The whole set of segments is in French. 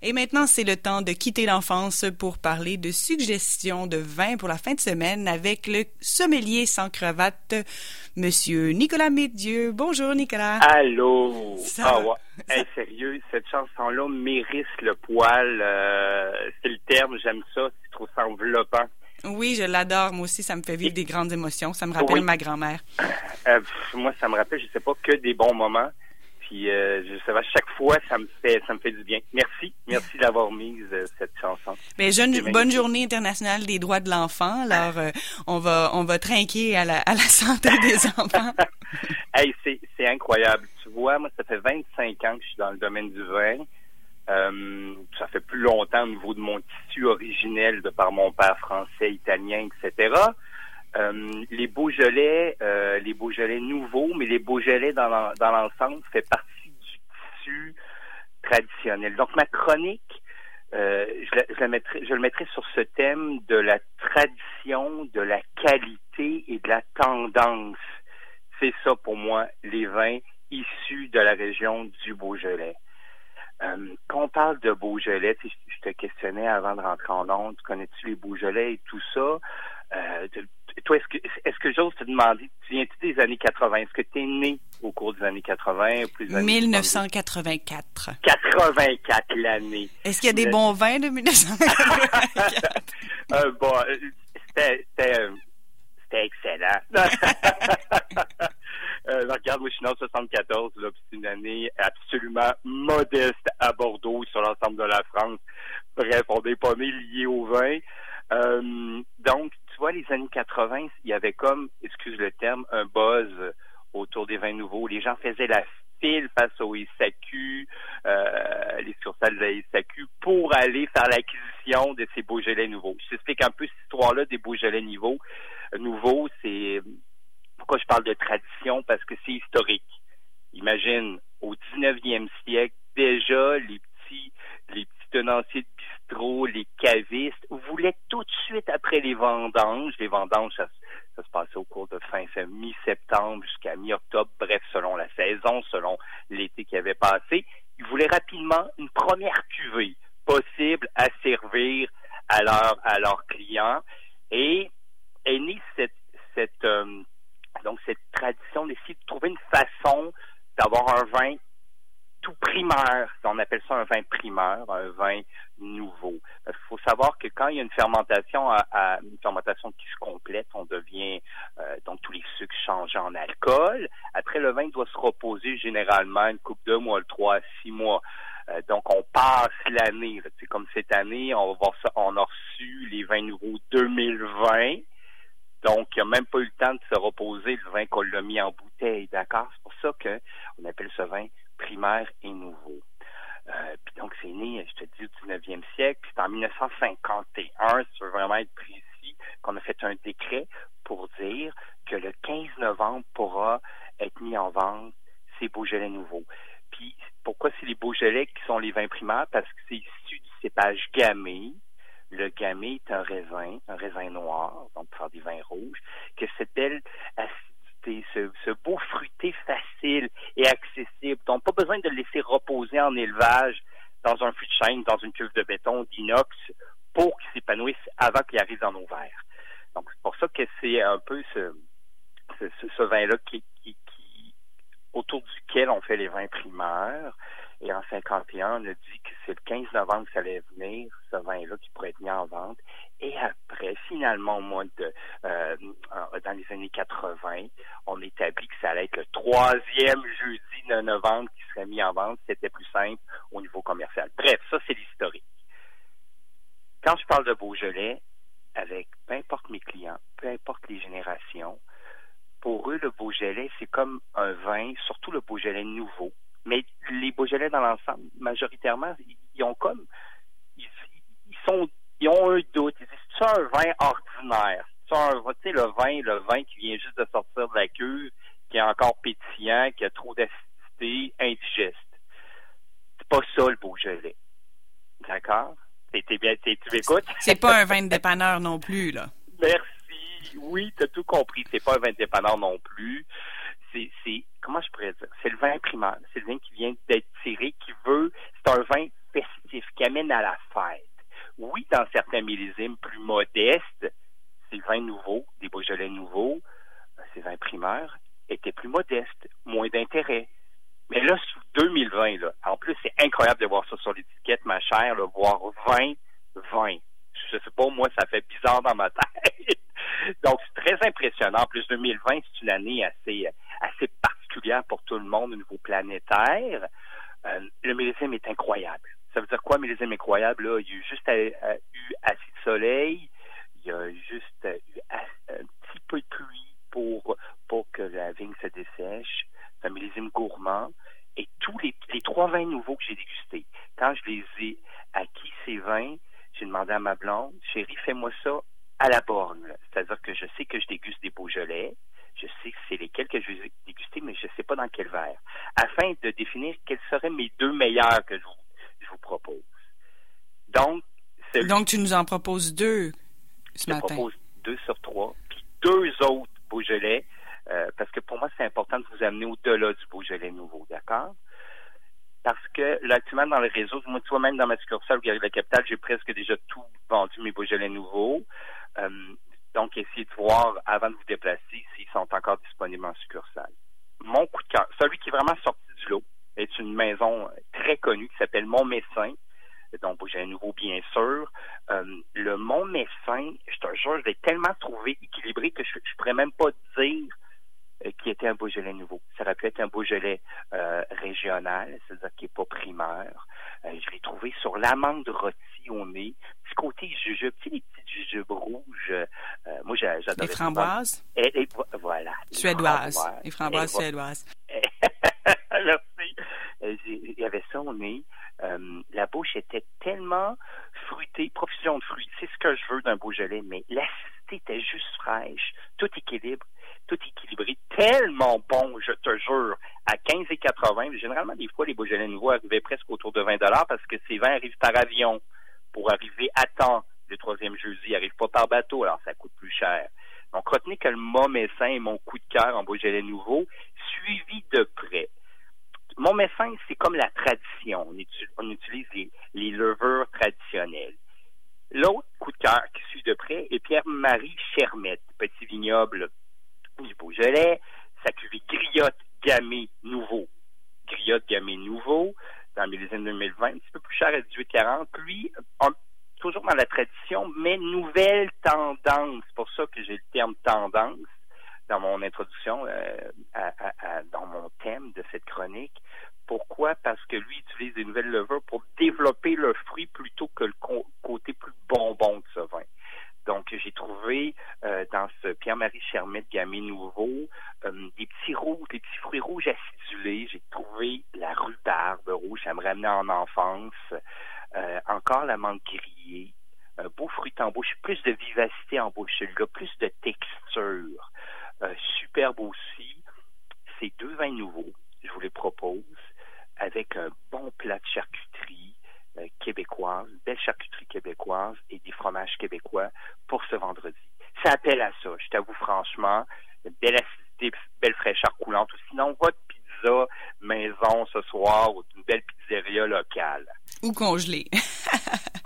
Et maintenant, c'est le temps de quitter l'enfance pour parler de suggestions de vin pour la fin de semaine avec le sommelier sans cravate, Monsieur Nicolas Médieu. Bonjour, Nicolas. Allô. Ça ah. Hey, sérieux, cette chanson-là mérite le poil. euh, c'est le terme, j'aime ça. Je trouve ça enveloppant. Oui, je l'adore. Moi aussi, ça me fait vivre des grandes émotions. Ça me rappelle Oui. ma grand-mère. Euh, moi, ça me rappelle, je sais pas, que des bons moments. Puis, euh, je sais pas, chaque fois, ça me fait, ça me fait du bien. Merci, merci d'avoir mis euh, cette chanson. Mais jeune, bonne journée internationale des droits de l'enfant. Alors, euh, on va, on va trinquer à la, à la santé des enfants. Hey, c'est, c'est incroyable. Tu vois, moi, ça fait 25 ans que je suis dans le domaine du vin. Euh, ça fait plus longtemps au niveau de mon tissu originel de par mon père français, italien, etc. Euh, les Beaujolais, euh, les Beaujolais nouveaux, mais les Beaujolais dans, l'en- dans l'ensemble fait partie du tissu traditionnel. Donc ma chronique, euh, je, la, mettrai, je le mettrai sur ce thème de la tradition, de la qualité et de la tendance. C'est ça pour moi, les vins issus de la région du Beaujolais. Euh, quand on parle de Beaujolais, je te questionnais avant de rentrer en onde, connais-tu les Beaujolais et tout ça? Euh, toi, est-ce que est-ce que j'ose te demander, tu viens-tu des années 80? Est-ce que tu es né au cours des années 80 ou plus des années 1984. 84 l'année. Est-ce qu'il y a des bons vins de 1984? Euh, bon, c'était c'était euh, excellent. Euh, regarde, moi je suis né en 74, là, c'est une année absolument modeste à Bordeaux sur l'ensemble de la France. Bref, on n'est pas né lié au vin. Euh, donc, vois, les années 80, il y avait comme, excuse le terme, un buzz autour des vins nouveaux. Les gens faisaient la file face au SAQ, euh, les sursales de la pour aller faire l'acquisition de ces Beaujolais nouveaux. Je t'explique un peu cette histoire-là des Beaujolais nouveaux. Euh, nouveaux, c'est pourquoi je parle de tradition, parce que c'est historique. Imagine, au 19e siècle, déjà, les petits, les petits tenanciers bistrot, les cavistes, voulaient tout de suite après les vendanges, les vendanges, ça, se passait au cours de fin, mi-septembre jusqu'à mi-octobre, bref, selon la saison, selon l'été qui avait passé, ils voulaient rapidement une première cuvée possible à servir à leurs clients. Et est née cette, euh, donc cette tradition d'essayer de trouver une façon d'avoir un vin tout primaire. On appelle ça un vin primeur, un vin nouveau. Faut savoir que quand il y a une fermentation, une fermentation qui se complète, on devient euh, donc tous les sucres changent en alcool. Après, le vin doit se reposer généralement une coupe de mois, trois six mois. Euh, donc, on passe l'année. C'est comme cette année, on on a reçu les vins nouveaux 2020. Donc, il n'a même pas eu le temps de se reposer le vin qu'on l'a mis en bouteille, d'accord? C'est pour ça que on appelle ce vin primaire et nouveau. Euh, puis donc, c'est né, je te dis, au 19e siècle, c'est en 1951, si tu veux vraiment être précis, qu'on a fait un décret pour dire que le 15 novembre pourra être mis en vente ces Beaujolais nouveaux. Puis, pourquoi c'est les Beaujolais qui sont les vins primaires? Parce que c'est issu du cépage gamay. Le gamay est un raisin, un raisin noir, donc pour faire des vins rouges, que cette belle acidité, ce, ce beau fruité facile et accessible. Donc, pas besoin de le laisser reposer en élevage dans un fût de chêne, dans une cuve de béton, d'inox, pour qu'il s'épanouisse avant qu'il arrive dans nos verres. Donc, c'est pour ça que c'est un peu ce, ce, ce- ce vin-là qui, qui, qui- autour duquel on fait les vins primaires. Et en 51, on a dit que c'est le 15 novembre que ça allait venir, ce vin-là, qui pourrait être mis en vente. Et après, finalement, au mois de, euh, dans les années 80, on établit que ça allait être le troisième jeudi de novembre qui serait mis en vente. C'était plus simple au niveau commercial. Bref, ça, c'est l'historique. Quand je parle de Beaujolais, avec peu importe mes clients, peu importe les générations, pour eux, le Beaujolais, c'est comme un vin, surtout le Beaujolais nouveau. Mais les Beaujolais dans l'ensemble, majoritairement, ils- ont comme, ils, ils sont, ils ont un doute. Ils disent, c'est un vin ordinaire. C'est un, tu sais, le vin, le vin qui vient juste de sortir de la cuve, qui est encore pétillant, qui a trop d'acidité, indigeste. C'est pas ça, le Beaujolais. D'accord? T'es, t'es bien, t'es- tu m'écoutes? C'est pas un vin de dépanneur non plus, là. Merci. Oui, tu as tout compris. C'est pas un vin de dépanneur non plus. C'est, c'est, comment je pourrais dire? C'est le vin primaire. C'est le vin qui vient d'être tiré, qui veut, c'est un vin festif qui amène à la fête. Oui, dans certains millésimes plus modestes, ces vins nouveaux, des Beaujolais nouveaux, ces vins primaires, étaient plus modestes, moins d'intérêt. Mais là, sous 2020, là, en plus, c'est incroyable de voir ça sur l'étiquette, ma chère, voir 20, 20. Je sais pas, moi, ça fait bizarre dans ma tête. Donc, c'est très impressionnant. En plus, 2020, c'est une année assez, assez particulière pour tout le monde au niveau planétaire. Euh, le millésime est incroyable. Ça veut dire quoi, millésime incroyable? Il y a juste eu assez de soleil, il y a juste eu un petit peu de pluie pour, pour que la vigne se dessèche. C'est un millésime gourmand. Et tous les, les trois vins nouveaux que j'ai dégustés, quand je les ai acquis, ces vins, j'ai demandé à ma blonde, chérie, fais-moi ça à la borne. C'est-à-dire que je sais que je déguste des Beaujolais, je sais que c'est lesquels que je vais déguster, mais je ne sais pas dans quel verre, afin de définir quels seraient mes deux meilleurs que je vous, propose. Donc, Donc, tu nous en proposes deux ce matin. Je propose deux sur trois, puis deux autres Beaujolais, euh, parce que pour moi, c'est important de vous amener au-delà du Beaujolais nouveau, d'accord? Parce que là, actuellement, dans le réseau, moi, toi, même dans ma succursale, de la capitale, j'ai presque déjà tout vendu mes Beaujolais nouveaux. Euh, donc, essayez de voir avant de vous déplacer s'ils sont encore disponibles en succursale. Mon coup de cœur, celui qui est vraiment sorti du lot, est une maison très connue qui s'appelle Montmessin. Donc, j'ai nouveau, bien sûr. Euh, le Montmessin, je te jure, je l'ai tellement trouvé équilibré que je ne pourrais même pas dire euh, qui était un Beaujolais nouveau. Ça aurait pu être un Beaujolais euh, régional, c'est-à-dire qui n'est pas primaire. je l'ai trouvé sur l'amande rôtie au nez, petit côté jujube, tu sais, les petites jujubes rouges. J'adore. Les framboises? Et, voilà. Suédoises. Les framboises suédoises. Merci. Il y avait ça au nez. Euh, la bouche était tellement fruitée, profusion de fruits. C'est ce que je veux d'un Beaujolais, mais l'acidité était juste fraîche, tout équilibre, tout équilibré, tellement bon, je te jure, à 15,80. Généralement, des fois, les Beaujolais nouveaux arrivaient presque autour de 20 parce que ces vins arrivent par avion pour arriver à temps le troisième jeudi. Ils n'arrivent pas par bateau, alors ça coûte plus cher. Donc, retenez que le Momessin est mon coup de cœur en Beaujolais nouveau, suivi de près. Mon médecin, c'est comme la tradition. On utilise, les, levures traditionnelles. L'autre coup de cœur qui suit de près est Pierre-Marie Chermette, petit vignoble du Beaujolais, sa cuvée Griotte Gamay Nouveau. Griotte Gamay Nouveau, dans le millésime 2020, un petit peu plus cher à 18,40. Lui, toujours dans la tradition, mais nouvelle tendance. C'est pour ça que j'ai le terme tendance dans mon introduction, euh, dans mon thème de cette chronique. Pourquoi? Parce que lui utilise des nouvelles levures pour développer le fruit plutôt que le côté plus bonbon de ce vin. Donc, j'ai trouvé euh, dans ce Pierre-Marie Chermette Gamay Nouveau euh, des petits rouges, des petits fruits rouges acidulés. J'ai trouvé la rhubarbe rouge, ça me ramenait en enfance. Encore la menthe grillée. Un beau fruit en bouche, plus de vivacité en bouche, celui-là, plus de texture. Euh, superbe aussi. Ces deux vins nouveaux, je vous les propose, avec un bon plat de charcuterie euh, québécoise, belle charcuterie québécoise et des fromages québécois pour ce vendredi. Ça appelle à ça, je t'avoue franchement. Belle acidité, belle fraîcheur coulante. Ou sinon, votre pizza maison ce soir ou une belle pizzeria locale. Ou congelée.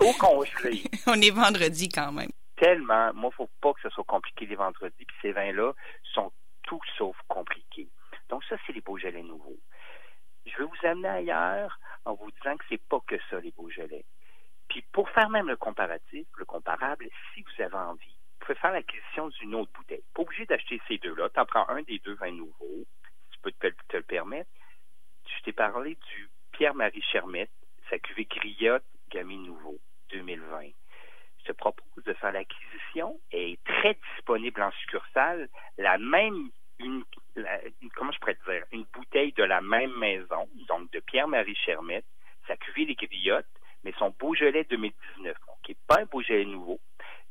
ou congelée. On est vendredi quand même tellement, moi, il faut pas que ce soit compliqué les vendredis. Puis ces vins-là sont tout sauf compliqués. Donc ça, c'est les Beaujolais nouveaux. Je vais vous amener ailleurs en vous disant que c'est pas que ça, les Beaujolais. Puis pour faire même le comparatif, le comparable, si vous avez envie, vous pouvez faire l'acquisition d'une autre bouteille. Pas obligé d'acheter ces deux-là. Tu en prends un des deux vins nouveaux. Tu peux te, te le permettre. Je t'ai parlé du Pierre-Marie Chermette, sa cuvée Griotte Gamay Nouveau 2020 se propose de faire l'acquisition est très disponible en succursale. La même, une, comment je pourrais dire, une bouteille de la même maison, donc de Pierre-Marie Chermette, sa cuvée des Griottes, mais son Beaujolais 2019, qui n'est pas un Beaujolais nouveau.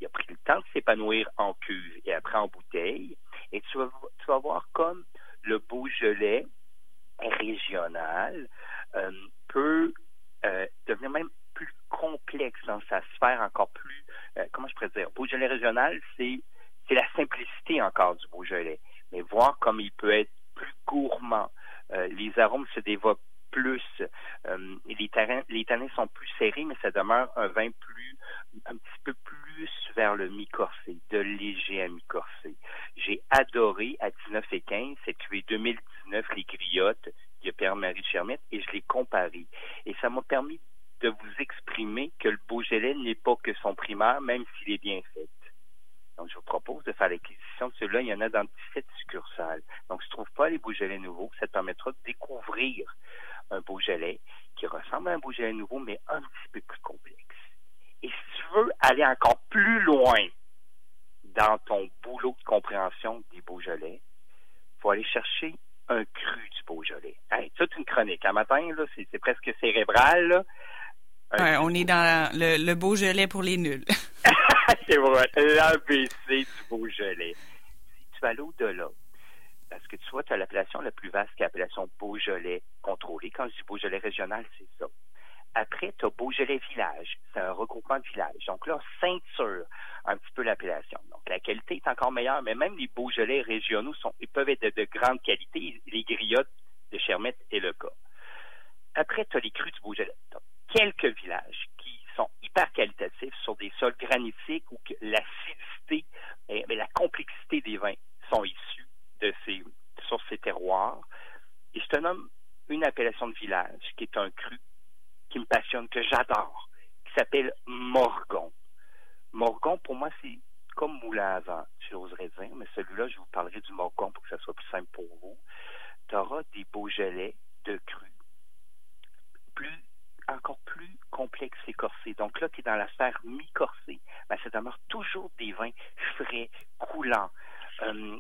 Il a pris le temps de s'épanouir en cuve et après en bouteille. Et tu vas, tu vas voir comme le Beaujolais régional euh, peut euh, devenir même plus complexe dans sa sphère, encore plus, euh, comment je pourrais dire, Beaujolais régional, c'est c'est la simplicité encore du Beaujolais, mais voir comme il peut être plus gourmand, euh, les arômes se développent plus, Euh, les, terrains, tanins sont plus serrés, mais ça demeure un vin plus, un petit peu plus vers le mi-corsé, de léger à mi-corsé. J'ai adoré à 19 et 15 cette cuvée 2019, les griottes de Pierre-Marie Chermette, et je l'ai comparé. Et ça m'a permis de que le Beaujolais n'est pas que son primaire, même s'il est bien fait. Donc, je vous propose de faire l'acquisition de ceux-là. Il y en a dans 17 succursales. Donc, si tu ne trouves pas les Beaujolais nouveaux, ça te permettra de découvrir un Beaujolais qui ressemble à un Beaujolais nouveau, mais un petit peu plus complexe. Et si tu veux aller encore plus loin dans ton boulot de compréhension des Beaujolais, il faut aller chercher un cru du Beaujolais. Hey, toute une chronique. Un matin, là, c'est, presque cérébral. On est dans le, le Beaujolais pour les nuls. c'est vrai, l'ABC du Beaujolais. Si tu vas l'au-delà, parce que tu vois, tu as l'appellation la plus vaste qui est l'appellation Beaujolais contrôlé. Quand je dis Beaujolais régional, c'est ça. Après, tu as Beaujolais village. C'est un regroupement de villages. Donc là, ceinture un petit peu l'appellation. Donc la qualité est encore meilleure, mais même les Beaujolais régionaux sont, ils peuvent être de, grande qualité. Les griottes de Chermette est le cas. Après, tu as les crus du Beaujolais. Quelques villages qui sont hyper qualitatifs sur des sols granitiques où l'acidité et la complexité des vins sont issus de ces, sur ces terroirs. Et je te nomme une appellation de village qui est un cru qui me passionne, que j'adore, qui s'appelle Morgon. Morgon, pour moi, c'est comme Moulin avant, j'oserais dire, mais celui-là, je vous parlerai du Morgon pour que ça soit plus simple pour vous. Tu auras des Beaujolais de cru, plus, encore plus complexes et corsés. Donc là, tu es dans la sphère mi-corsée. Ben, ça demeure toujours des vins frais, coulants. Euh,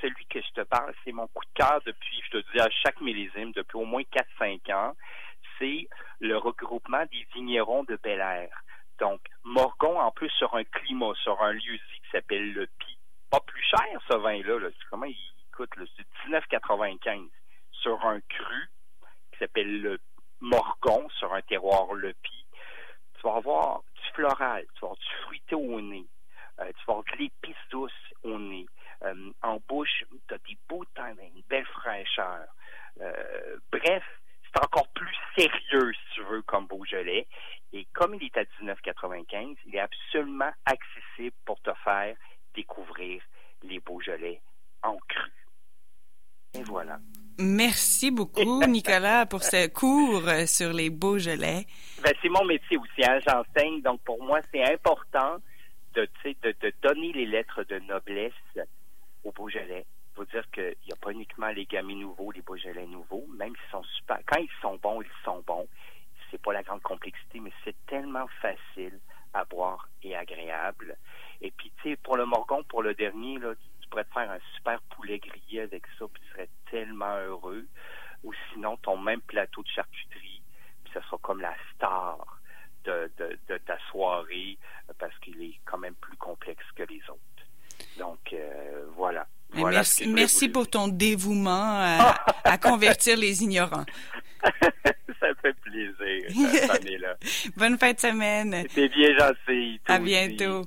celui que je te parle, c'est mon coup de cœur depuis, je te dis, à chaque millésime, depuis au moins 4-5 ans c'est le regroupement des vignerons de Bel Air. Donc, Morgon, en plus, sur un climat, sur un lieu qui s'appelle le Pi. Pas plus cher, ce vin-là. Là. Comment il coûte? C'est 19,95 sur un cru qui s'appelle le Morgon, sur un terroir le Pi. Tu vas avoir du floral, tu vas avoir du fruité au nez, euh, tu vas avoir de l'épice douce au nez. Euh, en bouche, tu as des beaux temps, une belle fraîcheur. Euh, bref, c'est encore plus sérieux, si tu veux, comme Beaujolais. Et comme il est à 19,95, il est absolument accessible pour te faire découvrir les Beaujolais en cru. Et voilà. Merci beaucoup, Nicolas, pour ce cours euh, sur les Beaujolais. Ben, c'est mon métier aussi, hein, j'enseigne. Donc, pour moi, c'est important de, de, de donner les lettres de noblesse aux Beaujolais faut dire qu'il n'y a pas uniquement les gamins nouveaux, les Beaujolais nouveaux, même s'ils sont super. Quand ils sont bons, ils sont bons. C'est pas la grande complexité, mais c'est tellement facile à boire et agréable. Et puis, tu sais, pour le Morgon, pour le dernier, là, tu pourrais te faire un super poulet grillé avec ça, puis tu serais tellement heureux. Même plateau de charcuterie, puis ça sera comme la star de, de, ta soirée, parce qu'il est quand même plus complexe que les autres. Donc, euh, voilà merci, merci pour ton dévouement à, convertir les ignorants. ça fait plaisir, là. Bonne fin de semaine. C'était bien gentil. À bientôt.